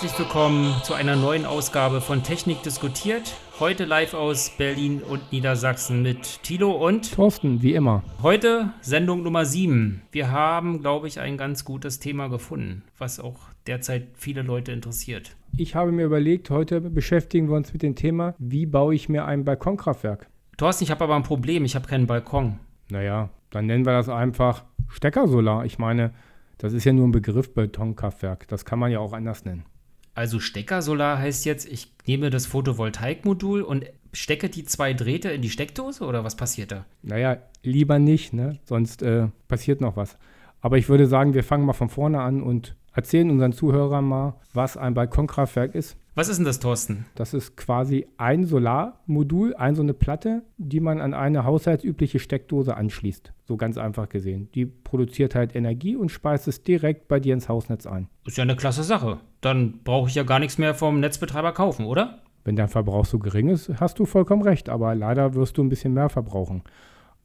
Herzlich willkommen zu einer neuen Ausgabe von Technik diskutiert. Heute live aus Berlin und Niedersachsen mit Tilo und Thorsten, wie immer. Heute Sendung Nummer 7. Wir haben, glaube ich, ein ganz gutes Thema gefunden, was auch derzeit viele Leute interessiert. Ich habe mir überlegt, heute beschäftigen wir uns mit dem Thema, wie baue ich mir ein Balkonkraftwerk? Thorsten, ich habe aber ein Problem, ich habe keinen Balkon. Naja, dann nennen wir das einfach Steckersolar. Ich meine, das ist ja nur ein Begriff Betonkraftwerk. Das kann man ja auch anders nennen. Also Steckersolar heißt jetzt, ich nehme das Photovoltaikmodul und stecke die zwei Drähte in die Steckdose oder was passiert da? Naja, lieber nicht, ne? sonst äh, passiert noch was. Aber ich würde sagen, wir fangen mal von vorne an und erzählen unseren Zuhörern mal, was ein Balkonkraftwerk ist. Was ist denn das, Thorsten? Das ist quasi ein Solarmodul, ein so eine Platte, die man an eine haushaltsübliche Steckdose anschließt. So ganz einfach gesehen. Die produziert halt Energie und speist es direkt bei dir ins Hausnetz ein. Ist ja eine klasse Sache. Dann brauche ich ja gar nichts mehr vom Netzbetreiber kaufen, oder? Wenn dein Verbrauch so gering ist, hast du vollkommen recht, aber leider wirst du ein bisschen mehr verbrauchen.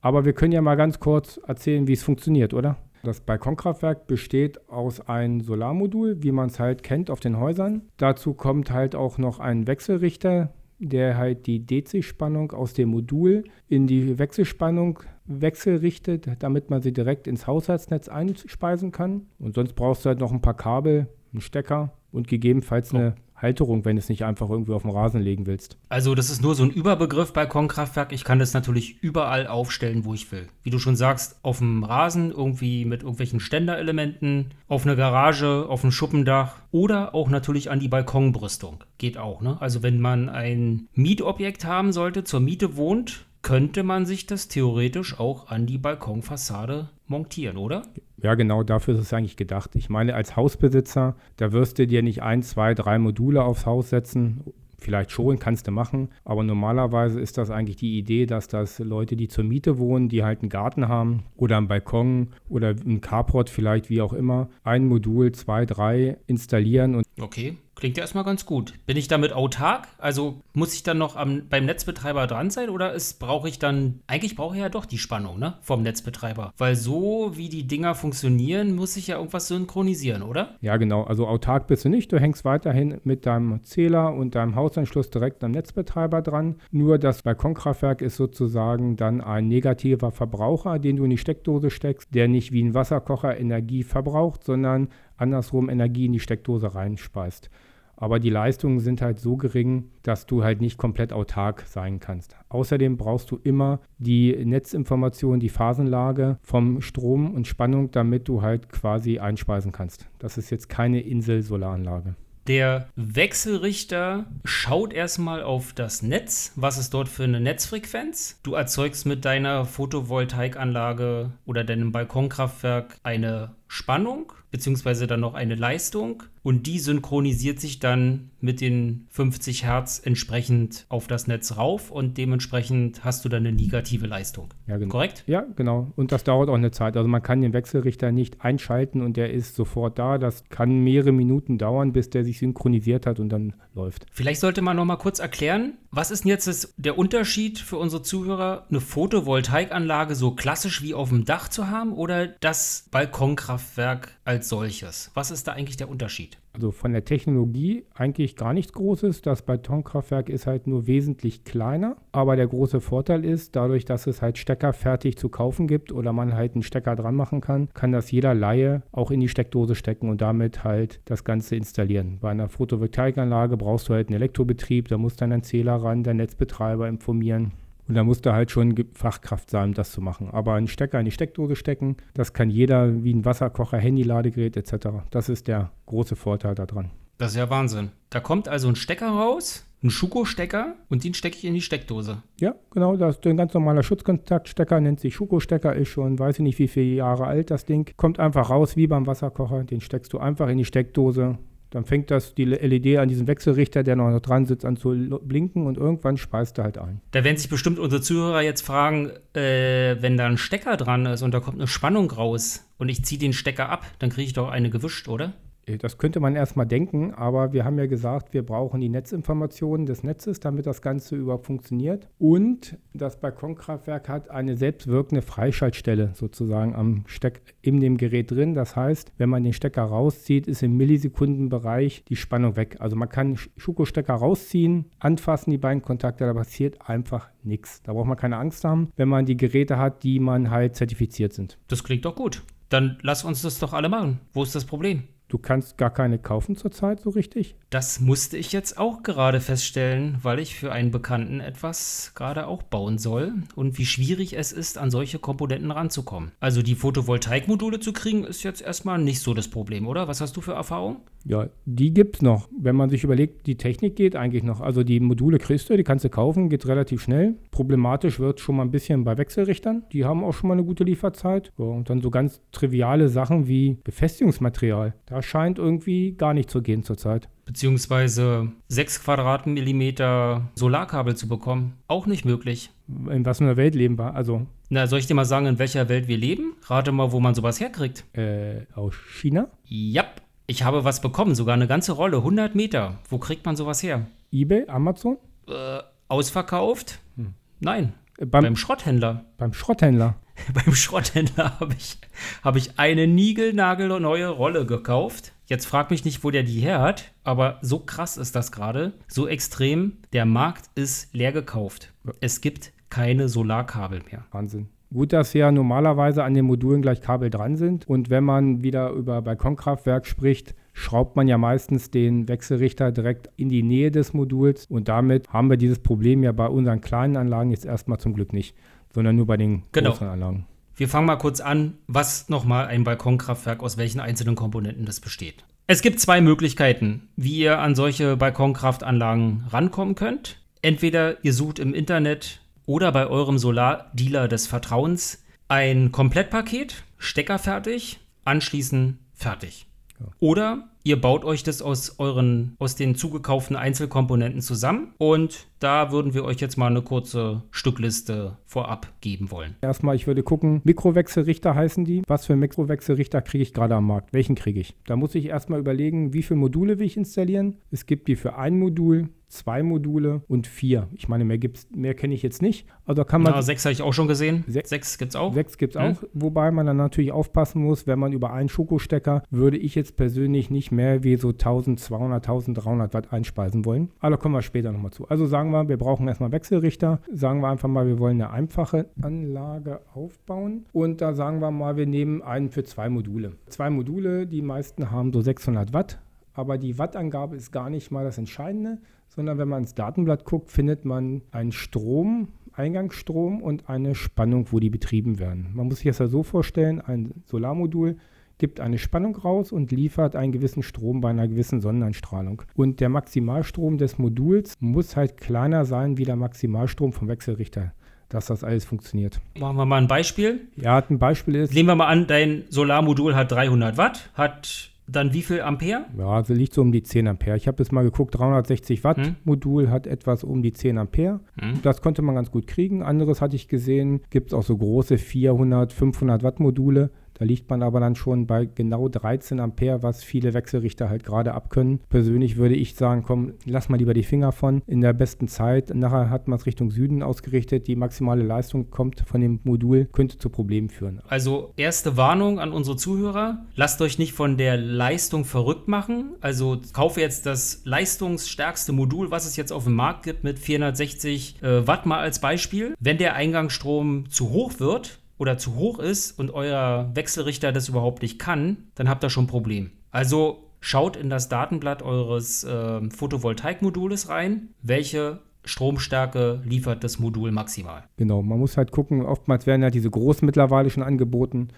Aber wir können ja mal ganz kurz erzählen, wie es funktioniert, oder? Das Balkonkraftwerk besteht aus einem Solarmodul, wie man es halt kennt auf den Häusern. Dazu kommt halt auch noch ein Wechselrichter, der halt die DC-Spannung aus dem Modul in die Wechselspannung wechselrichtet, damit man sie direkt ins Haushaltsnetz einspeisen kann. Und sonst brauchst du halt noch ein paar Kabel, einen Stecker und gegebenenfalls eine Halterung, wenn du es nicht einfach irgendwie auf dem Rasen legen willst. Also das ist nur so ein Überbegriff Balkonkraftwerk. Ich kann das natürlich überall aufstellen, wo ich will. Wie du schon sagst, auf dem Rasen, irgendwie mit irgendwelchen Ständerelementen, auf einer Garage, auf einem Schuppendach oder auch natürlich an die Balkonbrüstung. Geht auch, ne? Also wenn man ein Mietobjekt haben sollte, zur Miete wohnt, könnte man sich das theoretisch auch an die Balkonfassade montieren, oder? Ja, genau dafür ist es eigentlich gedacht. Ich meine, als Hausbesitzer, da wirst du dir nicht ein, zwei, drei Module aufs Haus setzen. Vielleicht schon, kannst du machen. Aber normalerweise ist das eigentlich die Idee, dass das Leute, die zur Miete wohnen, die halt einen Garten haben oder einen Balkon oder einen Carport vielleicht, wie auch immer, ein Modul, zwei, drei installieren und Okay, klingt ja erstmal ganz gut. Bin ich damit autark? Also muss ich dann noch am, beim Netzbetreiber dran sein oder brauche ich dann, eigentlich brauche ich ja doch die Spannung ne, vom Netzbetreiber. Weil so wie die Dinger funktionieren, muss ich ja irgendwas synchronisieren, oder? Ja, genau. Also autark bist du nicht. Du hängst weiterhin mit deinem Zähler und deinem Hausanschluss direkt am Netzbetreiber dran. Nur das Balkonkraftwerk ist sozusagen dann ein negativer Verbraucher, den du in die Steckdose steckst, der nicht wie ein Wasserkocher Energie verbraucht, sondern andersrum Energie in die Steckdose reinspeist. Aber die Leistungen sind halt so gering, dass du halt nicht komplett autark sein kannst. Außerdem brauchst du immer die Netzinformation, die Phasenlage vom Strom und Spannung, damit du halt quasi einspeisen kannst. Das ist jetzt keine Insel-Solaranlage. Der Wechselrichter schaut erstmal auf das Netz. Was ist dort für eine Netzfrequenz? Du erzeugst mit deiner Photovoltaikanlage oder deinem Balkonkraftwerk eine Spannung beziehungsweise dann noch eine Leistung und die synchronisiert sich dann mit den 50 Hertz entsprechend auf das Netz rauf und dementsprechend hast du dann eine negative Leistung. Ja, genau. Korrekt? Ja, genau. Und das dauert auch eine Zeit. Also man kann den Wechselrichter nicht einschalten und der ist sofort da. Das kann mehrere Minuten dauern, bis der sich synchronisiert hat und dann läuft. Vielleicht sollte man noch mal kurz erklären, was ist denn jetzt das, der Unterschied für unsere Zuhörer, eine Photovoltaikanlage so klassisch wie auf dem Dach zu haben oder das Balkonkraftwerk als solches? Was ist da eigentlich der Unterschied? Also von der Technologie eigentlich gar nichts Großes. Das Betonkraftwerk ist halt nur wesentlich kleiner. Aber der große Vorteil ist, dadurch, dass es halt Stecker fertig zu kaufen gibt oder man halt einen Stecker dran machen kann, kann das jeder Laie auch in die Steckdose stecken und damit halt das Ganze installieren. Bei einer Photovoltaikanlage brauchst du halt einen Elektrobetrieb, da muss dann ein Zähler ran, der Netzbetreiber informieren. Und da musst du halt schon Fachkraft sein, um das zu machen. Aber einen Stecker in die Steckdose stecken, das kann jeder wie ein Wasserkocher, Handy-Ladegerät etc. Das ist der große Vorteil daran. Das ist ja Wahnsinn. Da kommt also ein Stecker raus, ein Schuko-Stecker und den stecke ich in die Steckdose. Ja, genau, das ist ein ganz normaler Schutzkontaktstecker, nennt sich Schuko-Stecker, ist schon, weiß ich nicht wie viele Jahre alt das Ding. Kommt einfach raus wie beim Wasserkocher, den steckst du einfach in die Steckdose dann fängt das die LED an diesem Wechselrichter, der noch dran sitzt, an zu blinken und irgendwann speist er halt ein. Da werden sich bestimmt unsere Zuhörer jetzt fragen, äh, wenn da ein Stecker dran ist und da kommt eine Spannung raus und ich ziehe den Stecker ab, dann kriege ich doch eine gewischt, oder? Äh, das könnte man erstmal denken, aber wir haben ja gesagt, wir brauchen die Netzinformationen des Netzes, damit das Ganze überhaupt funktioniert. Und das Balkonkraftwerk hat eine selbstwirkende Freischaltstelle sozusagen am Steck in dem Gerät drin. Das heißt, wenn man den Stecker rauszieht, ist im Millisekundenbereich die Spannung weg. Also man kann Schuko-Stecker rausziehen, anfassen die beiden Kontakte, da passiert einfach nichts. Da braucht man keine Angst haben, wenn man die Geräte hat, die man halt zertifiziert sind. Das klingt doch gut. Dann lass uns das doch alle machen. Wo ist das Problem? Du kannst gar keine kaufen zurzeit so richtig? Das musste ich jetzt auch gerade feststellen, weil ich für einen Bekannten etwas gerade auch bauen soll und wie schwierig es ist, an solche Komponenten ranzukommen. Also die Photovoltaikmodule zu kriegen, ist jetzt erstmal nicht so das Problem, oder? Was hast du für Erfahrung? Ja, die gibt es noch. Wenn man sich überlegt, die Technik geht eigentlich noch. Also die Module kriegst du, die kannst du kaufen, geht relativ schnell. Problematisch wird schon mal ein bisschen bei Wechselrichtern. Die haben auch schon mal eine gute Lieferzeit. Ja, und dann so ganz triviale Sachen wie Befestigungsmaterial. Da scheint irgendwie gar nicht zu gehen zurzeit. Beziehungsweise 6 Quadratmillimeter Solarkabel zu bekommen. Auch nicht möglich. In was für einer Welt leben wir? Also. Na, soll ich dir mal sagen, in welcher Welt wir leben? Rate mal, wo man sowas herkriegt. Äh, aus China? Ja, ich habe was bekommen, sogar eine ganze Rolle, 100 Meter. Wo kriegt man sowas her? eBay, Amazon? Äh, ausverkauft? Hm. Nein, äh, beim, beim, Schrotthändler. Beim Schrotthändler? beim Schrotthändler habe ich, hab ich eine niegelnagelneue Rolle gekauft. Jetzt frag mich nicht, wo der die her hat, aber so krass ist das gerade, so extrem. Der Markt ist leer gekauft. Es gibt keine Solarkabel mehr. Wahnsinn. Gut, dass ja normalerweise an den Modulen gleich Kabel dran sind. Und wenn man wieder über Balkonkraftwerk spricht, schraubt man ja meistens den Wechselrichter direkt in die Nähe des Moduls. Und damit haben wir dieses Problem ja bei unseren kleinen Anlagen jetzt erstmal zum Glück nicht, sondern nur bei den genau. großen Anlagen. Wir fangen mal kurz an, was nochmal ein Balkonkraftwerk, aus welchen einzelnen Komponenten das besteht. Es gibt zwei Möglichkeiten, wie ihr an solche Balkonkraftanlagen rankommen könnt. Entweder ihr sucht im Internet oder bei eurem Solardealer des Vertrauens ein Komplettpaket, Stecker fertig, anschließen fertig. Ja. Oder ihr baut euch das aus euren aus den zugekauften Einzelkomponenten zusammen und da würden wir euch jetzt mal eine kurze Stückliste vorab geben wollen. Erstmal, ich würde gucken, Mikrowechselrichter heißen die. Was für Mikrowechselrichter kriege ich gerade am Markt? Welchen kriege ich? Da muss ich erstmal überlegen, wie viele Module will ich installieren. Es gibt die für ein Modul, zwei Module und vier. Ich meine, mehr gibt's, mehr kenne ich jetzt nicht. Also kann man. Ja, sechs habe ich auch schon gesehen. Se sechs gibt es auch. Sechs gibt es hm. auch. Wobei man dann natürlich aufpassen muss, wenn man über einen Schokostecker, würde ich jetzt persönlich nicht mehr wie so 1200, 1300 Watt einspeisen wollen. Aber da kommen wir später nochmal zu. Also sagen wir, wir brauchen erstmal Wechselrichter. Sagen wir einfach mal, wir wollen eine einfache Anlage aufbauen. Und da sagen wir mal, wir nehmen einen für zwei Module. Zwei Module, die meisten haben so 600 Watt. Aber die Wattangabe ist gar nicht mal das Entscheidende, sondern wenn man ins Datenblatt guckt, findet man einen Strom, Eingangsstrom und eine Spannung, wo die betrieben werden. Man muss sich das ja so vorstellen, ein Solarmodul gibt eine Spannung raus und liefert einen gewissen Strom bei einer gewissen Sonneneinstrahlung. Und der Maximalstrom des Moduls muss halt kleiner sein wie der Maximalstrom vom Wechselrichter dass das alles funktioniert. Machen wir mal ein Beispiel. Ja, ein Beispiel ist. Nehmen wir mal an, dein Solarmodul hat 300 Watt, hat dann wie viel Ampere? Ja, also liegt so um die 10 Ampere. Ich habe jetzt mal geguckt, 360 Watt hm? Modul hat etwas um die 10 Ampere. Hm? Das konnte man ganz gut kriegen. Anderes hatte ich gesehen, gibt es auch so große 400, 500 Watt Module. Da liegt man aber dann schon bei genau 13 Ampere, was viele Wechselrichter halt gerade abkönnen. Persönlich würde ich sagen, komm, lass mal lieber die Finger von. In der besten Zeit, nachher hat man es Richtung Süden ausgerichtet. Die maximale Leistung kommt von dem Modul, könnte zu Problemen führen. Also erste Warnung an unsere Zuhörer. Lasst euch nicht von der Leistung verrückt machen. Also kaufe jetzt das leistungsstärkste Modul, was es jetzt auf dem Markt gibt, mit 460 äh, Watt mal als Beispiel. Wenn der Eingangsstrom zu hoch wird, oder zu hoch ist und euer Wechselrichter das überhaupt nicht kann, dann habt ihr schon ein Problem. Also schaut in das Datenblatt eures äh, Photovoltaikmodules rein, welche Stromstärke liefert das Modul maximal. Genau, man muss halt gucken, oftmals werden ja diese großen mittlerweile schon angeboten,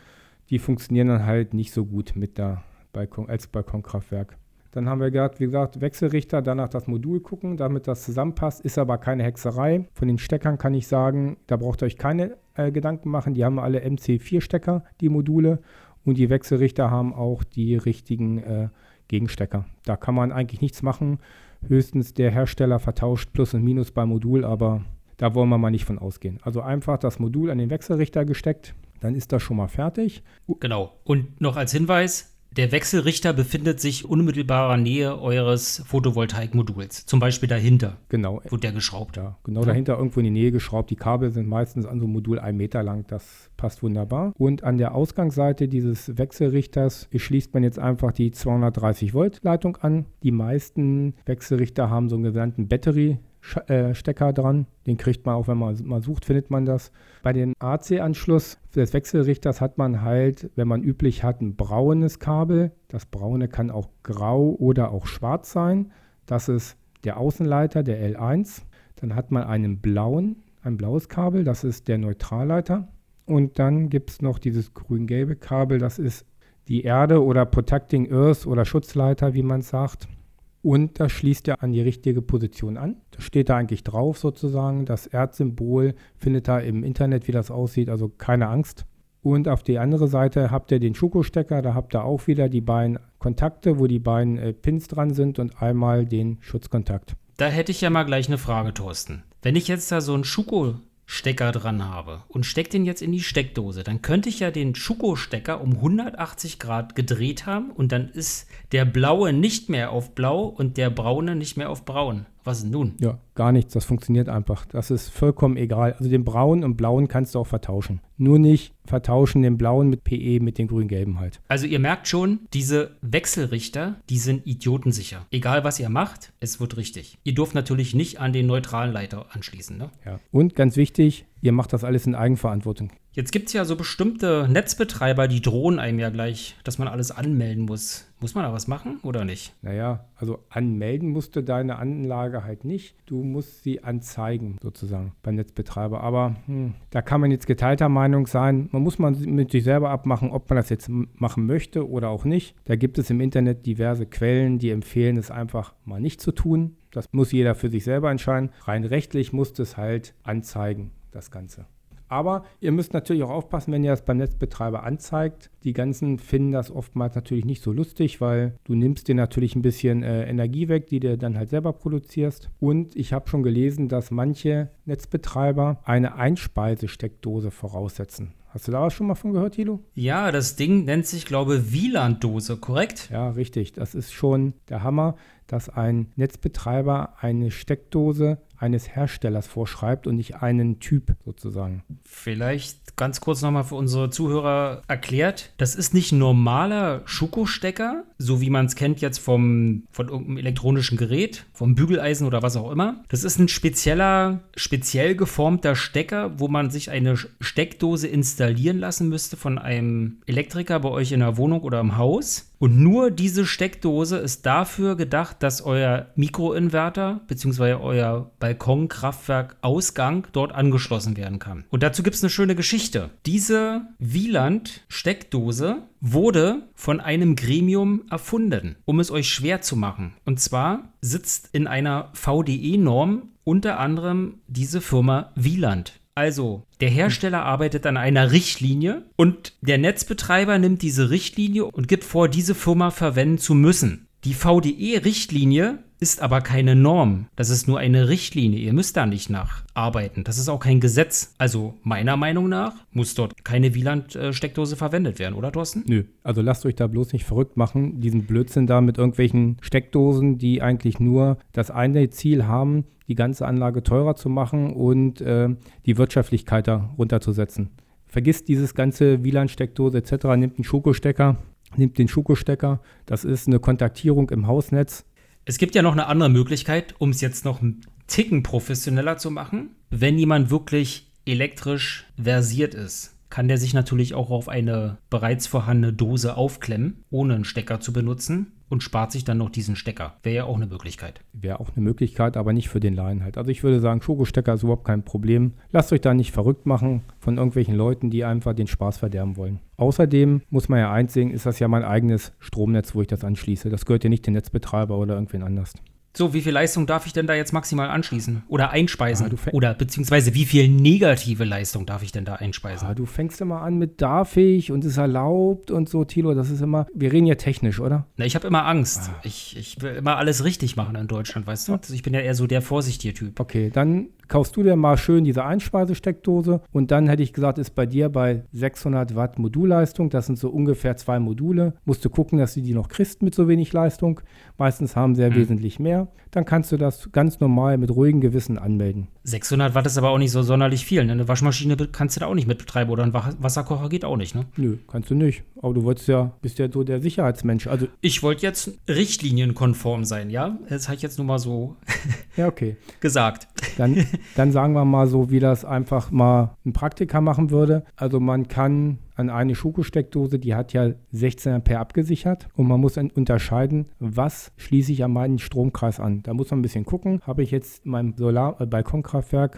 die funktionieren dann halt nicht so gut mit der Balkon, als Balkonkraftwerk. Dann haben wir gesagt, wie gesagt, Wechselrichter, danach das Modul gucken, damit das zusammenpasst. Ist aber keine Hexerei. Von den Steckern kann ich sagen, da braucht ihr euch keine äh, Gedanken machen. Die haben alle MC4-Stecker, die Module. Und die Wechselrichter haben auch die richtigen äh, Gegenstecker. Da kann man eigentlich nichts machen. Höchstens der Hersteller vertauscht Plus und Minus beim Modul, aber da wollen wir mal nicht von ausgehen. Also einfach das Modul an den Wechselrichter gesteckt, dann ist das schon mal fertig. Genau. Und noch als Hinweis, Der Wechselrichter befindet sich unmittelbarer Nähe eures Photovoltaikmoduls, zum Beispiel dahinter. Genau. Wird der geschraubt. Ja, genau ja. dahinter irgendwo in die Nähe geschraubt. Die Kabel sind meistens an so einem Modul ein Meter lang. Das passt wunderbar. Und an der Ausgangsseite dieses Wechselrichters schließt man jetzt einfach die 230 Volt Leitung an. Die meisten Wechselrichter haben so einen genannten Battery Stecker dran. Den kriegt man auch, wenn man mal sucht, findet man das. Bei dem AC-Anschluss des Wechselrichters hat man halt, wenn man üblich hat, ein braunes Kabel. Das braune kann auch grau oder auch schwarz sein. Das ist der Außenleiter, der L1. Dann hat man einen blauen, ein blaues Kabel, das ist der Neutralleiter. Und dann gibt es noch dieses grün-gelbe Kabel, das ist die Erde oder Protecting Earth oder Schutzleiter, wie man sagt. Und das schließt er an die richtige Position an. Das steht da eigentlich drauf sozusagen. Das Erdsymbol findet da im Internet, wie das aussieht, also keine Angst. Und auf die andere Seite habt ihr den Schuko-Stecker, da habt ihr auch wieder die beiden Kontakte, wo die beiden äh, Pins dran sind und einmal den Schutzkontakt. Da hätte ich ja mal gleich eine Frage, Thorsten. Wenn ich jetzt da so einen Schuko Stecker dran habe und stecke den jetzt in die Steckdose, dann könnte ich ja den Schuko-Stecker um 180 Grad gedreht haben und dann ist der blaue nicht mehr auf blau und der braune nicht mehr auf braun. Was nun? Ja, gar nichts. Das funktioniert einfach. Das ist vollkommen egal. Also den braunen und blauen kannst du auch vertauschen. Nur nicht vertauschen den blauen mit PE mit den grün-gelben halt. Also ihr merkt schon, diese Wechselrichter, die sind idiotensicher. Egal was ihr macht, es wird richtig. Ihr dürft natürlich nicht an den neutralen Leiter anschließen. Ne? Ja. Und ganz wichtig, ihr macht das alles in Eigenverantwortung. Jetzt gibt es ja so bestimmte Netzbetreiber, die drohen einem ja gleich, dass man alles anmelden muss. Muss man da was machen oder nicht? Naja, also anmelden musst du deine Anlage halt nicht. Du musst sie anzeigen, sozusagen, beim Netzbetreiber. Aber hm, da kann man jetzt geteilter Meinung sein. Man muss man mit sich selber abmachen, ob man das jetzt machen möchte oder auch nicht. Da gibt es im Internet diverse Quellen, die empfehlen, es einfach mal nicht zu tun. Das muss jeder für sich selber entscheiden. Rein rechtlich musst du es halt anzeigen, das Ganze. Aber ihr müsst natürlich auch aufpassen, wenn ihr das beim Netzbetreiber anzeigt. Die ganzen finden das oftmals natürlich nicht so lustig, weil du nimmst dir natürlich ein bisschen äh, Energie weg, die du dann halt selber produzierst. Und ich habe schon gelesen, dass manche Netzbetreiber eine Einspeisesteckdose voraussetzen. Hast du da was schon mal von gehört, Thilo? Ja, das Ding nennt sich, glaube ich, WLAN-Dose, korrekt? Ja, richtig. Das ist schon der Hammer, dass ein Netzbetreiber eine Steckdose eines Herstellers vorschreibt und nicht einen Typ sozusagen. Vielleicht ganz kurz nochmal für unsere Zuhörer erklärt. Das ist nicht ein normaler Schuko-Stecker, so wie man es kennt jetzt vom, von irgendeinem elektronischen Gerät, vom Bügeleisen oder was auch immer. Das ist ein spezieller, speziell geformter Stecker, wo man sich eine Steckdose installieren lassen müsste von einem Elektriker bei euch in der Wohnung oder im Haus. Und nur diese Steckdose ist dafür gedacht, dass euer Mikroinverter bzw. euer Balkonkraftwerk-Ausgang dort angeschlossen werden kann. Und dazu gibt es eine schöne Geschichte. Diese Wieland-Steckdose wurde von einem Gremium erfunden, um es euch schwer zu machen. Und zwar sitzt in einer VDE-Norm unter anderem diese Firma Wieland. Also, der Hersteller arbeitet an einer Richtlinie und der Netzbetreiber nimmt diese Richtlinie und gibt vor, diese Firma verwenden zu müssen. Die VDE-Richtlinie ist aber keine Norm. Das ist nur eine Richtlinie. Ihr müsst da nicht nacharbeiten. Das ist auch kein Gesetz. Also meiner Meinung nach muss dort keine Wieland-Steckdose verwendet werden, oder Thorsten? Nö. Also lasst euch da bloß nicht verrückt machen. Diesen Blödsinn da mit irgendwelchen Steckdosen, die eigentlich nur das eine Ziel haben, die ganze Anlage teurer zu machen und äh, die Wirtschaftlichkeit da runterzusetzen. Vergisst dieses ganze WLAN-Steckdose etc., nimmt einen Schokostecker, nimmt den Schokostecker. Das ist eine Kontaktierung im Hausnetz es gibt ja noch eine andere Möglichkeit, um es jetzt noch einen Ticken professioneller zu machen. Wenn jemand wirklich elektrisch versiert ist, kann der sich natürlich auch auf eine bereits vorhandene Dose aufklemmen, ohne einen Stecker zu benutzen und spart sich dann noch diesen Stecker. Wäre ja auch eine Möglichkeit. Wäre auch eine Möglichkeit, aber nicht für den Laien halt. Also ich würde sagen, Schokostecker ist überhaupt kein Problem. Lasst euch da nicht verrückt machen von irgendwelchen Leuten, die einfach den Spaß verderben wollen. Außerdem muss man ja eins sehen, ist das ja mein eigenes Stromnetz, wo ich das anschließe. Das gehört ja nicht dem Netzbetreiber oder irgendwen anders. So, wie viel Leistung darf ich denn da jetzt maximal anschließen oder einspeisen? Ah, oder beziehungsweise wie viel negative Leistung darf ich denn da einspeisen? Ah, du fängst immer an mit darf ich und ist erlaubt und so, Tilo. Das ist immer, wir reden ja technisch, oder? Na, ich habe immer Angst. Ah. Ich, ich will immer alles richtig machen in Deutschland, weißt du? Also ich bin ja eher so der vorsichtige Typ. Okay, dann kaufst du dir mal schön diese Einspeisesteckdose und dann hätte ich gesagt, ist bei dir bei 600 Watt Modulleistung, das sind so ungefähr zwei Module, musst du gucken, dass du die noch kriegst mit so wenig Leistung. Meistens haben sie ja mhm. wesentlich mehr. Dann kannst du das ganz normal mit ruhigem Gewissen anmelden. 600 Watt ist aber auch nicht so sonderlich viel. Ne? Eine Waschmaschine kannst du da auch nicht mit betreiben oder ein Wasserkocher geht auch nicht, ne? Nö, kannst du nicht. Aber du wolltest ja, bist ja so der Sicherheitsmensch. Also ich wollte jetzt richtlinienkonform sein, ja? Das habe ich jetzt nur mal so ja, okay. gesagt. Dann, dann sagen wir mal so, wie das einfach mal ein Praktiker machen würde. Also man kann an eine Schokosteckdose, die hat ja 16 Ampere abgesichert und man muss unterscheiden, was schließe ich an meinen Stromkreis an. Da muss man ein bisschen gucken, habe ich jetzt mein Solar äh,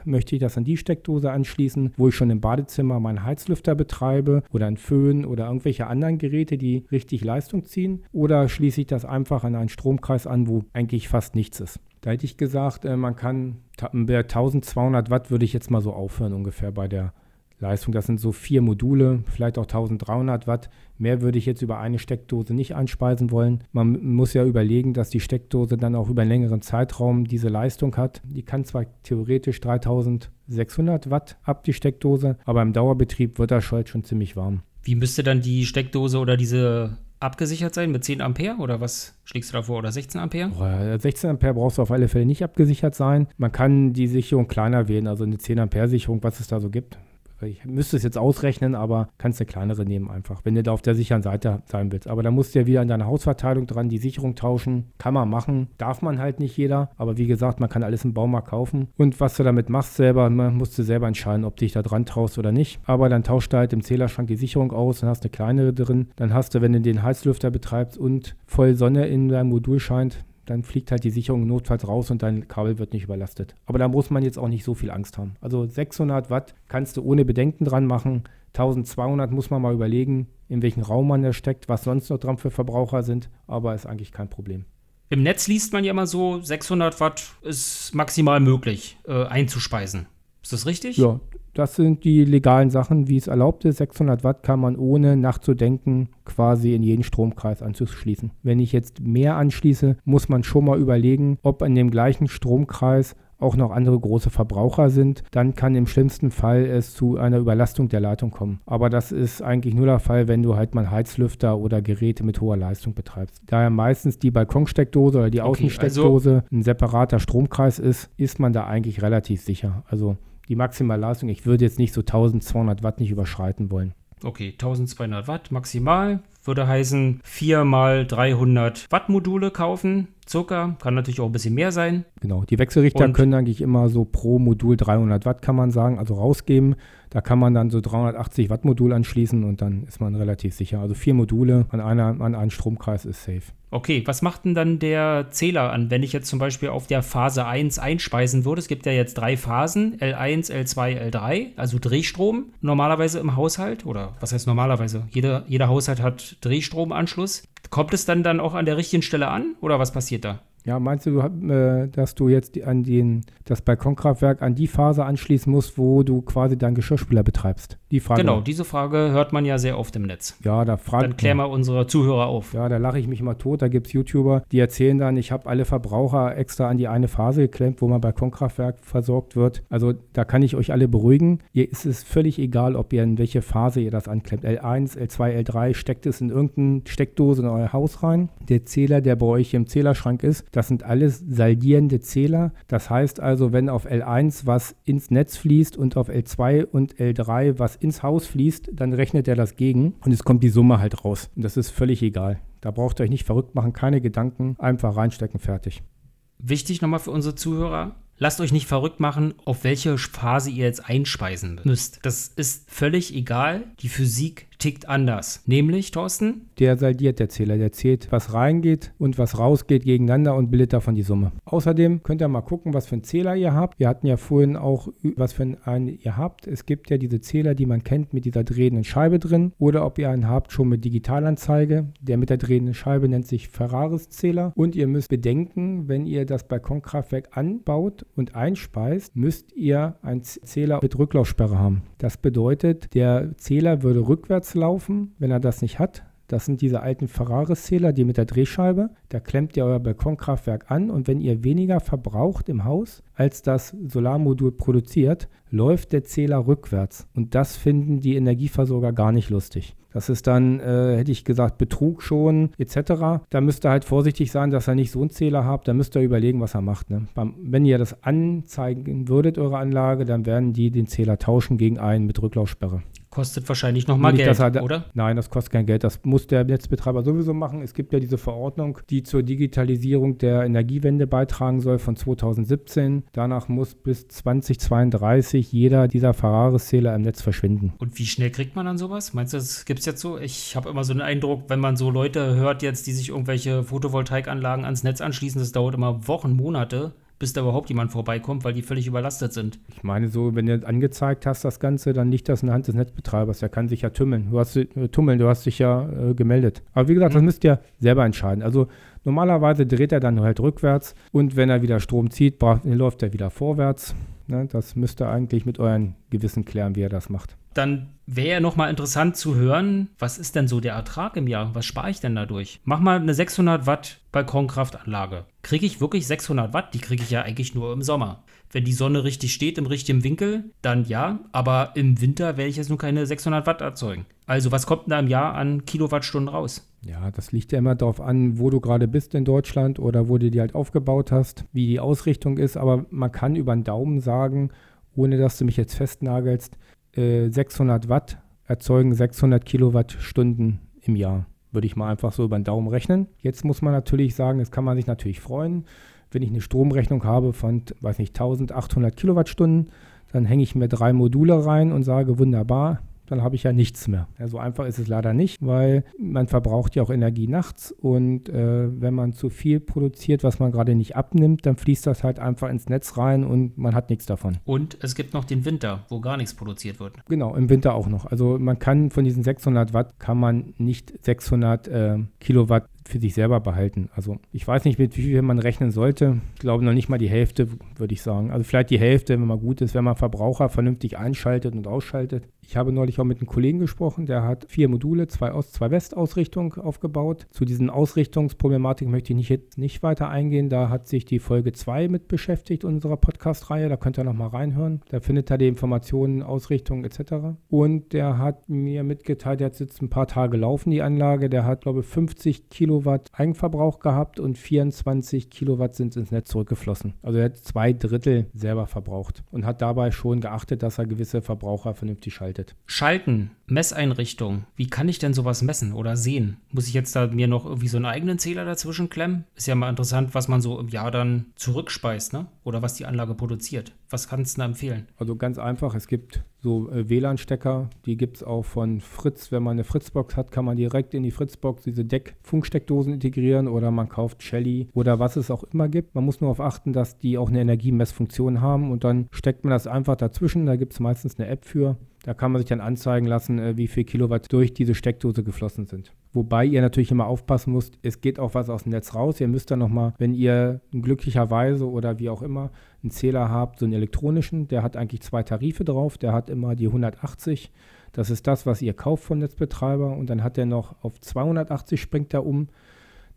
möchte ich das an die Steckdose anschließen, wo ich schon im Badezimmer meinen Heizlüfter betreibe oder einen Föhn oder irgendwelche anderen Geräte, die richtig Leistung ziehen oder schließe ich das einfach an einen Stromkreis an, wo eigentlich fast nichts ist. Da hätte ich gesagt, äh, man kann bei 1200 Watt würde ich jetzt mal so aufhören ungefähr bei der Leistung. Das sind so vier Module, vielleicht auch 1300 Watt. Mehr würde ich jetzt über eine Steckdose nicht einspeisen wollen. Man muss ja überlegen, dass die Steckdose dann auch über einen längeren Zeitraum diese Leistung hat. Die kann zwar theoretisch 3600 Watt ab, die Steckdose, aber im Dauerbetrieb wird das schon ziemlich warm. Wie müsste dann die Steckdose oder diese abgesichert sein mit 10 Ampere oder was schlägst du da vor? Oder 16 Ampere? Boah, 16 Ampere brauchst du auf alle Fälle nicht abgesichert sein. Man kann die Sicherung kleiner wählen, also eine 10 Ampere Sicherung, was es da so gibt. Ich müsste es jetzt ausrechnen, aber kannst eine kleinere nehmen einfach, wenn du da auf der sicheren Seite sein willst. Aber da musst du ja wieder an deine Hausverteilung dran, die Sicherung tauschen. Kann man machen, darf man halt nicht jeder. Aber wie gesagt, man kann alles im Baumarkt kaufen. Und was du damit machst selber, musst du selber entscheiden, ob du dich da dran traust oder nicht. Aber dann tauscht du halt im Zählerschrank die Sicherung aus, dann hast du eine kleinere drin. Dann hast du, wenn du den Heizlüfter betreibst und voll Sonne in deinem Modul scheint, dann fliegt halt die Sicherung notfalls raus und dein Kabel wird nicht überlastet. Aber da muss man jetzt auch nicht so viel Angst haben. Also 600 Watt kannst du ohne Bedenken dran machen. 1200 muss man mal überlegen, in welchen Raum man da steckt, was sonst noch dran für Verbraucher sind, aber ist eigentlich kein Problem. Im Netz liest man ja immer so, 600 Watt ist maximal möglich äh, einzuspeisen. Ist das richtig? Ja, das sind die legalen Sachen, wie es erlaubt ist. 600 Watt kann man ohne nachzudenken quasi in jeden Stromkreis anzuschließen. Wenn ich jetzt mehr anschließe, muss man schon mal überlegen, ob in dem gleichen Stromkreis auch noch andere große Verbraucher sind, dann kann im schlimmsten Fall es zu einer Überlastung der Leitung kommen. Aber das ist eigentlich nur der Fall, wenn du halt mal Heizlüfter oder Geräte mit hoher Leistung betreibst. Daher meistens die Balkonsteckdose oder die okay, Außensteckdose also ein separater Stromkreis ist, ist man da eigentlich relativ sicher. Also die Maximalleistung. Ich würde jetzt nicht so 1200 Watt nicht überschreiten wollen. Okay, 1200 Watt maximal würde heißen 4 mal 300 Watt Module kaufen. Zucker kann natürlich auch ein bisschen mehr sein. Genau, die Wechselrichter Und können eigentlich immer so pro Modul 300 Watt kann man sagen, also rausgeben. Da kann man dann so 380 Watt Modul anschließen und dann ist man relativ sicher. Also vier Module an, einer, an einen Stromkreis ist safe. Okay, was macht denn dann der Zähler an, wenn ich jetzt zum Beispiel auf der Phase 1 einspeisen würde? Es gibt ja jetzt drei Phasen, L1, L2, L3, also Drehstrom normalerweise im Haushalt. Oder was heißt normalerweise? Jeder, jeder Haushalt hat Drehstromanschluss. Kommt es dann dann auch an der richtigen Stelle an oder was passiert da? Ja, meinst du, äh, dass du jetzt an den, das Balkonkraftwerk an die Phase anschließen musst, wo du quasi deinen Geschirrspüler betreibst? Die Frage. Genau, diese Frage hört man ja sehr oft im Netz. Ja, da fragt Dann klären wir unsere Zuhörer auf. Ja, da lache ich mich mal tot. Da gibt es YouTuber, die erzählen dann, ich habe alle Verbraucher extra an die eine Phase geklemmt, wo mein Balkonkraftwerk versorgt wird. Also da kann ich euch alle beruhigen. Ihr ist es völlig egal, ob ihr in welche Phase ihr das anklemmt. L1, L2, L3, steckt es in irgendeine Steckdose in euer Haus rein. Der Zähler, der bei euch im Zählerschrank ist, das sind alles saldierende Zähler. Das heißt also, wenn auf L1 was ins Netz fließt und auf L2 und L3 was ins Haus fließt, dann rechnet er das gegen und es kommt die Summe halt raus. Und das ist völlig egal. Da braucht ihr euch nicht verrückt machen, keine Gedanken, einfach reinstecken, fertig. Wichtig nochmal für unsere Zuhörer, Lasst euch nicht verrückt machen, auf welche Phase ihr jetzt einspeisen müsst. Das ist völlig egal. Die Physik tickt anders. Nämlich, Thorsten? Der saldiert der Zähler. Der zählt, was reingeht und was rausgeht gegeneinander und bildet davon die Summe. Außerdem könnt ihr mal gucken, was für einen Zähler ihr habt. Wir hatten ja vorhin auch, was für einen ihr habt. Es gibt ja diese Zähler, die man kennt mit dieser drehenden Scheibe drin. Oder ob ihr einen habt schon mit Digitalanzeige. Der mit der drehenden Scheibe nennt sich Ferraris Zähler. Und ihr müsst bedenken, wenn ihr das Balkonkraftwerk anbaut und einspeist, müsst ihr einen Zähler mit Rücklaufsperre haben. Das bedeutet, der Zähler würde rückwärts laufen. Wenn er das nicht hat, Das sind diese alten Ferraris-Zähler, die mit der Drehscheibe. Da klemmt ihr euer Balkonkraftwerk an und wenn ihr weniger verbraucht im Haus, als das Solarmodul produziert, läuft der Zähler rückwärts. Und das finden die Energieversorger gar nicht lustig. Das ist dann, äh, hätte ich gesagt, Betrug schon etc. Da müsst ihr halt vorsichtig sein, dass ihr nicht so einen Zähler habt. Da müsst ihr überlegen, was er macht. Ne? Wenn ihr das anzeigen würdet, eure Anlage, dann werden die den Zähler tauschen gegen einen mit Rücklaufsperre. Kostet wahrscheinlich nochmal Geld, halt, oder? Nein, das kostet kein Geld. Das muss der Netzbetreiber sowieso machen. Es gibt ja diese Verordnung, die zur Digitalisierung der Energiewende beitragen soll von 2017. Danach muss bis 2032 jeder dieser Ferraris-Zähler im Netz verschwinden. Und wie schnell kriegt man dann sowas? Meinst du, das gibt es jetzt so? Ich habe immer so den Eindruck, wenn man so Leute hört jetzt, die sich irgendwelche Photovoltaikanlagen ans Netz anschließen, das dauert immer Wochen, Monate bis da überhaupt jemand vorbeikommt, weil die völlig überlastet sind. Ich meine, so, wenn du angezeigt hast, das Ganze, dann liegt das in der Hand des Netzbetreibers. Der kann sich ja tümmeln. Du hast, äh, tummeln, du hast dich ja äh, gemeldet. Aber wie gesagt, mhm. das müsst ihr selber entscheiden. Also normalerweise dreht er dann halt rückwärts und wenn er wieder Strom zieht, läuft er wieder vorwärts. Ne, das müsst ihr eigentlich mit euren Gewissen klären, wie er das macht. Dann wäre ja nochmal interessant zu hören, was ist denn so der Ertrag im Jahr? Was spare ich denn dadurch? Mach mal eine 600 Watt Balkonkraftanlage. Kriege ich wirklich 600 Watt? Die kriege ich ja eigentlich nur im Sommer. Wenn die Sonne richtig steht, im richtigen Winkel, dann ja. Aber im Winter werde ich jetzt nur keine 600 Watt erzeugen. Also was kommt denn da im Jahr an Kilowattstunden raus? Ja, das liegt ja immer darauf an, wo du gerade bist in Deutschland oder wo du die halt aufgebaut hast, wie die Ausrichtung ist. Aber man kann über den Daumen sagen, ohne dass du mich jetzt festnagelst, äh, 600 Watt erzeugen 600 Kilowattstunden im Jahr. Würde ich mal einfach so über den Daumen rechnen. Jetzt muss man natürlich sagen, das kann man sich natürlich freuen. Wenn ich eine Stromrechnung habe von, weiß nicht, 1800 Kilowattstunden, dann hänge ich mir drei Module rein und sage, wunderbar, dann habe ich ja nichts mehr. Ja, so einfach ist es leider nicht, weil man verbraucht ja auch Energie nachts und äh, wenn man zu viel produziert, was man gerade nicht abnimmt, dann fließt das halt einfach ins Netz rein und man hat nichts davon. Und es gibt noch den Winter, wo gar nichts produziert wird. Genau, im Winter auch noch. Also man kann von diesen 600 Watt kann man nicht 600 äh, Kilowatt für sich selber behalten. Also ich weiß nicht, mit wie viel man rechnen sollte. Ich glaube noch nicht mal die Hälfte, würde ich sagen. Also vielleicht die Hälfte, wenn man gut ist, wenn man Verbraucher vernünftig einschaltet und ausschaltet. Ich habe neulich auch mit einem Kollegen gesprochen, der hat vier Module, zwei Ost-, zwei West-Ausrichtung aufgebaut. Zu diesen Ausrichtungsproblematiken möchte ich nicht, nicht weiter eingehen. Da hat sich die Folge 2 mit beschäftigt unserer Podcast-Reihe. Da könnt ihr nochmal reinhören. Da findet ihr die Informationen, Ausrichtung etc. Und der hat mir mitgeteilt, der hat jetzt ein paar Tage laufen, die Anlage. Der hat, glaube ich, 50 Kilowatt Eigenverbrauch gehabt und 24 Kilowatt sind ins Netz zurückgeflossen. Also er hat zwei Drittel selber verbraucht und hat dabei schon geachtet, dass er gewisse Verbraucher vernünftig schaltet geschaltet. Schalten, Messeinrichtung. Wie kann ich denn sowas messen oder sehen? Muss ich jetzt da mir noch irgendwie so einen eigenen Zähler dazwischen klemmen? Ist ja mal interessant, was man so im Jahr dann zurückspeist, ne? Oder was die Anlage produziert. Was kannst du da empfehlen? Also ganz einfach, es gibt so äh, WLAN-Stecker, die gibt es auch von Fritz. Wenn man eine Fritzbox hat, kann man direkt in die Fritzbox diese Deck-Funksteckdosen integrieren oder man kauft Shelly oder was es auch immer gibt. Man muss nur darauf achten, dass die auch eine Energiemessfunktion haben und dann steckt man das einfach dazwischen. Da gibt es meistens eine App für. Da kann man sich dann anzeigen lassen, äh, wie viel Kilowatt durch diese Steckdose geflossen sind. Wobei ihr natürlich immer aufpassen müsst, es geht auch was aus dem Netz raus. Ihr müsst dann nochmal, wenn ihr glücklicherweise oder wie auch immer einen Zähler habt, so einen elektronischen, der hat eigentlich zwei Tarife drauf. Der hat immer die 180. Das ist das, was ihr kauft vom Netzbetreiber. Und dann hat er noch auf 280 springt er um.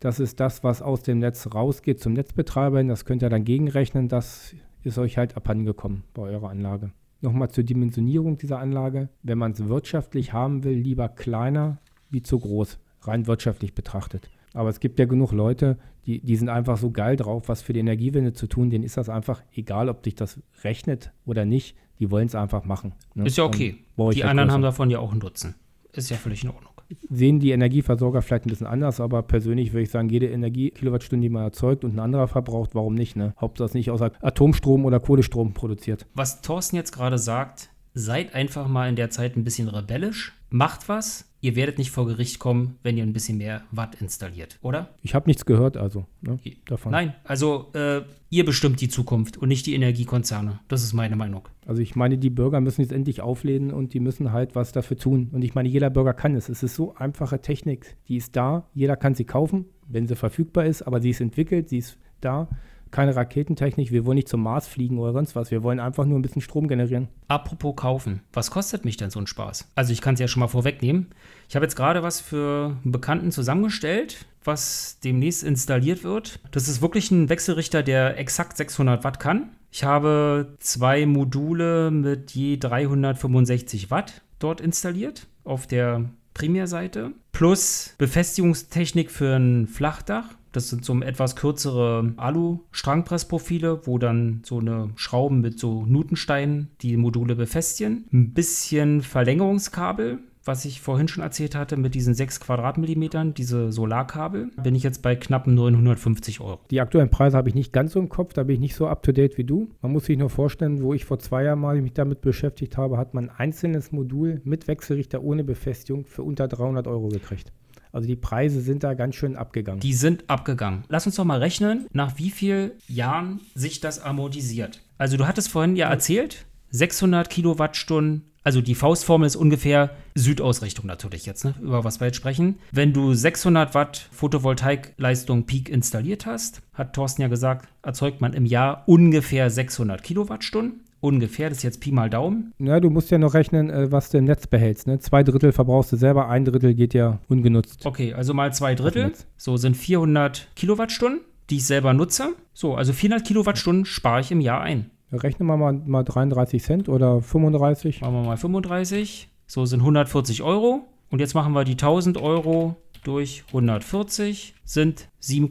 Das ist das, was aus dem Netz rausgeht zum Netzbetreiber. Das könnt ihr dann gegenrechnen. Das ist euch halt abhandengekommen bei eurer Anlage. Nochmal zur Dimensionierung dieser Anlage. Wenn man es wirtschaftlich haben will, lieber kleiner wie zu groß, rein wirtschaftlich betrachtet. Aber es gibt ja genug Leute, die, die sind einfach so geil drauf, was für die Energiewende zu tun. Denen ist das einfach egal, ob sich das rechnet oder nicht. Die wollen es einfach machen. Ne? Ist ja okay. Die anderen haben davon ja auch einen Nutzen. Ist ja völlig in Ordnung sehen die Energieversorger vielleicht ein bisschen anders, aber persönlich würde ich sagen, jede Energie-Kilowattstunde, die man erzeugt und ein anderer verbraucht, warum nicht? Ne? Hauptsache nicht aus Atomstrom oder Kohlestrom produziert. Was Thorsten jetzt gerade sagt, seid einfach mal in der Zeit ein bisschen rebellisch, macht was, ihr werdet nicht vor Gericht kommen, wenn ihr ein bisschen mehr Watt installiert, oder? Ich habe nichts gehört, also ne, davon. Nein, also äh, ihr bestimmt die Zukunft und nicht die Energiekonzerne. Das ist meine Meinung. Also ich meine, die Bürger müssen jetzt endlich auflehnen und die müssen halt was dafür tun. Und ich meine, jeder Bürger kann es. Es ist so einfache Technik, die ist da. Jeder kann sie kaufen, wenn sie verfügbar ist, aber sie ist entwickelt, sie ist da. Keine Raketentechnik, wir wollen nicht zum Mars fliegen oder sonst was. Wir wollen einfach nur ein bisschen Strom generieren. Apropos kaufen, was kostet mich denn so ein Spaß? Also ich kann es ja schon mal vorwegnehmen. Ich habe jetzt gerade was für einen Bekannten zusammengestellt, was demnächst installiert wird. Das ist wirklich ein Wechselrichter, der exakt 600 Watt kann. Ich habe zwei Module mit je 365 Watt dort installiert auf der Primärseite. Plus Befestigungstechnik für ein Flachdach. Das sind so etwas kürzere Alu-Strangpressprofile, wo dann so eine Schrauben mit so Nutensteinen die Module befestigen. Ein bisschen Verlängerungskabel was ich vorhin schon erzählt hatte, mit diesen 6 Quadratmillimetern, diese Solarkabel, bin ich jetzt bei knappen 950 Euro. Die aktuellen Preise habe ich nicht ganz so im Kopf, da bin ich nicht so up to date wie du. Man muss sich nur vorstellen, wo ich vor zwei Jahren mal mich damit beschäftigt habe, hat man ein einzelnes Modul mit Wechselrichter ohne Befestigung für unter 300 Euro gekriegt. Also die Preise sind da ganz schön abgegangen. Die sind abgegangen. Lass uns doch mal rechnen, nach wie vielen Jahren sich das amortisiert. Also du hattest vorhin ja erzählt, 600 Kilowattstunden also die Faustformel ist ungefähr Südausrichtung natürlich jetzt, ne, über was wir jetzt sprechen. Wenn du 600 Watt Photovoltaikleistung Peak installiert hast, hat Thorsten ja gesagt, erzeugt man im Jahr ungefähr 600 Kilowattstunden. Ungefähr, das ist jetzt Pi mal Daumen. Ja, du musst ja noch rechnen, äh, was du im Netz behältst. Ne? Zwei Drittel verbrauchst du selber, ein Drittel geht ja ungenutzt. Okay, also mal zwei Drittel. So sind 400 Kilowattstunden, die ich selber nutze. So, also 400 Kilowattstunden spare ich im Jahr ein. Rechnen wir mal, mal 33 Cent oder 35. Machen wir mal 35. So sind 140 Euro. Und jetzt machen wir die 1000 Euro durch 140, sind 7,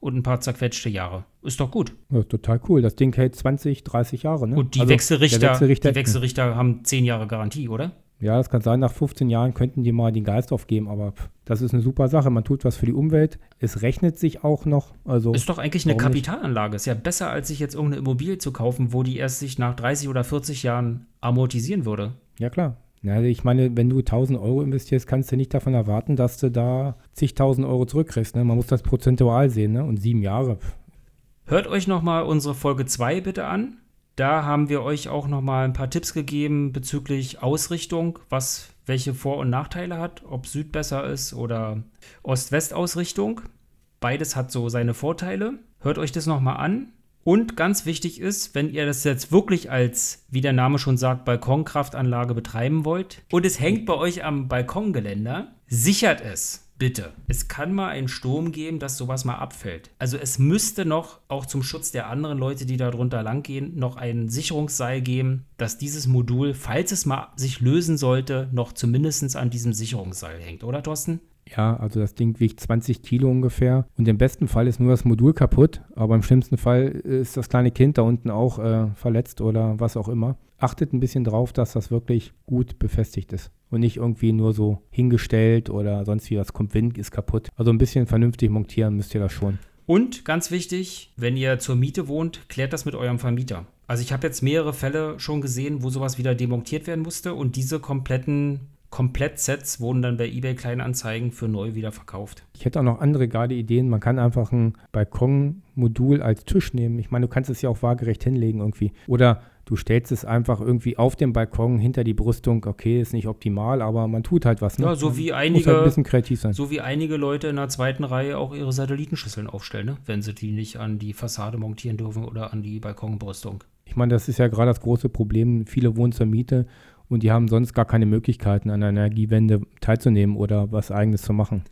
und ein paar zerquetschte Jahre. Ist doch gut. Ja, total cool. Das Ding hält 20, 30 Jahre. Ne? Und die, also Wechselrichter, Wechselrichter, die Wechselrichter haben 10 Jahre Garantie, oder? Ja, das kann sein, nach 15 Jahren könnten die mal den Geist aufgeben, aber das ist eine super Sache. Man tut was für die Umwelt. Es rechnet sich auch noch. Also ist doch eigentlich eine Kapitalanlage. Ist ja besser, als sich jetzt irgendeine Immobilie zu kaufen, wo die erst sich nach 30 oder 40 Jahren amortisieren würde. Ja, klar. Ja, ich meine, wenn du 1000 Euro investierst, kannst du nicht davon erwarten, dass du da zigtausend Euro zurückkriegst. Ne? Man muss das prozentual sehen. Ne? Und sieben Jahre. Hört euch nochmal unsere Folge 2 bitte an. Da haben wir euch auch noch mal ein paar Tipps gegeben bezüglich Ausrichtung, was welche Vor- und Nachteile hat, ob Süd besser ist oder Ost-West-Ausrichtung. Beides hat so seine Vorteile. Hört euch das noch mal an. Und ganz wichtig ist, wenn ihr das jetzt wirklich als, wie der Name schon sagt, Balkonkraftanlage betreiben wollt und es hängt bei euch am Balkongeländer, sichert es bitte. Es kann mal einen Sturm geben, dass sowas mal abfällt. Also es müsste noch, auch zum Schutz der anderen Leute, die da drunter langgehen, noch ein Sicherungsseil geben, dass dieses Modul, falls es mal sich lösen sollte, noch zumindest an diesem Sicherungsseil hängt, oder Thorsten? Ja, also das Ding wiegt 20 Kilo ungefähr. Und im besten Fall ist nur das Modul kaputt, aber im schlimmsten Fall ist das kleine Kind da unten auch äh, verletzt oder was auch immer. Achtet ein bisschen drauf, dass das wirklich gut befestigt ist und nicht irgendwie nur so hingestellt oder sonst wie was kommt Wind, ist kaputt. Also ein bisschen vernünftig montieren müsst ihr das schon. Und ganz wichtig, wenn ihr zur Miete wohnt, klärt das mit eurem Vermieter. Also ich habe jetzt mehrere Fälle schon gesehen, wo sowas wieder demontiert werden musste und diese kompletten Komplettsets wurden dann bei eBay Kleinanzeigen für neu wieder verkauft. Ich hätte auch noch andere geile Ideen. Man kann einfach ein Balkonmodul als Tisch nehmen. Ich meine, du kannst es ja auch waagerecht hinlegen irgendwie. Oder du stellst es einfach irgendwie auf dem Balkon hinter die Brüstung. Okay, ist nicht optimal, aber man tut halt was. Ne? Ja, so wie einige, halt ein bisschen kreativ sein. So wie einige Leute in der zweiten Reihe auch ihre Satellitenschüsseln aufstellen, ne? wenn sie die nicht an die Fassade montieren dürfen oder an die Balkonbrüstung. Ich meine, das ist ja gerade das große Problem. Viele wohnen zur Miete und die haben sonst gar keine Möglichkeiten, an der Energiewende teilzunehmen oder was Eigenes zu machen.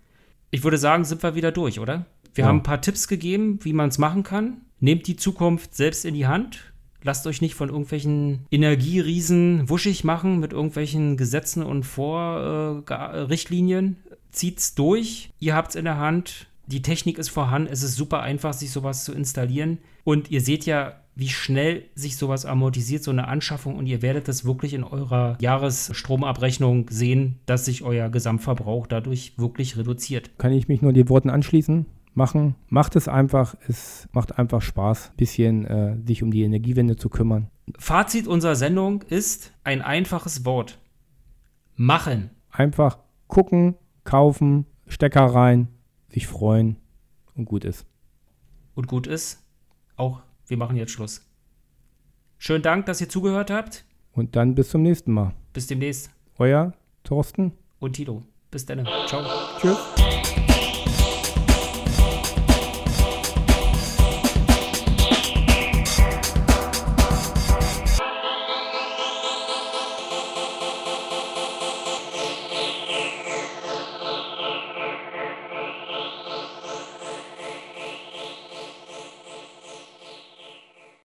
Ich würde sagen, sind wir wieder durch, oder? Wir ja. haben ein paar Tipps gegeben, wie man es machen kann. Nehmt die Zukunft selbst in die Hand. Lasst euch nicht von irgendwelchen Energieriesen wuschig machen mit irgendwelchen Gesetzen und Vorrichtlinien. Äh, Zieht's durch. Ihr habt's in der Hand. Die Technik ist vorhanden. Es ist super einfach, sich sowas zu installieren. Und ihr seht ja, wie schnell sich sowas amortisiert, so eine Anschaffung. Und ihr werdet das wirklich in eurer Jahresstromabrechnung sehen, dass sich euer Gesamtverbrauch dadurch wirklich reduziert. Kann ich mich nur den Worten anschließen? Machen. Macht es einfach. Es macht einfach Spaß, ein bisschen äh, sich um die Energiewende zu kümmern. Fazit unserer Sendung ist ein einfaches Wort. Machen. Einfach gucken, kaufen, Stecker rein, sich freuen und gut ist. Und gut ist auch wir machen jetzt Schluss. Schönen Dank, dass ihr zugehört habt. Und dann bis zum nächsten Mal. Bis demnächst. Euer Thorsten und Tito. Bis dann. Ciao. Tschüss.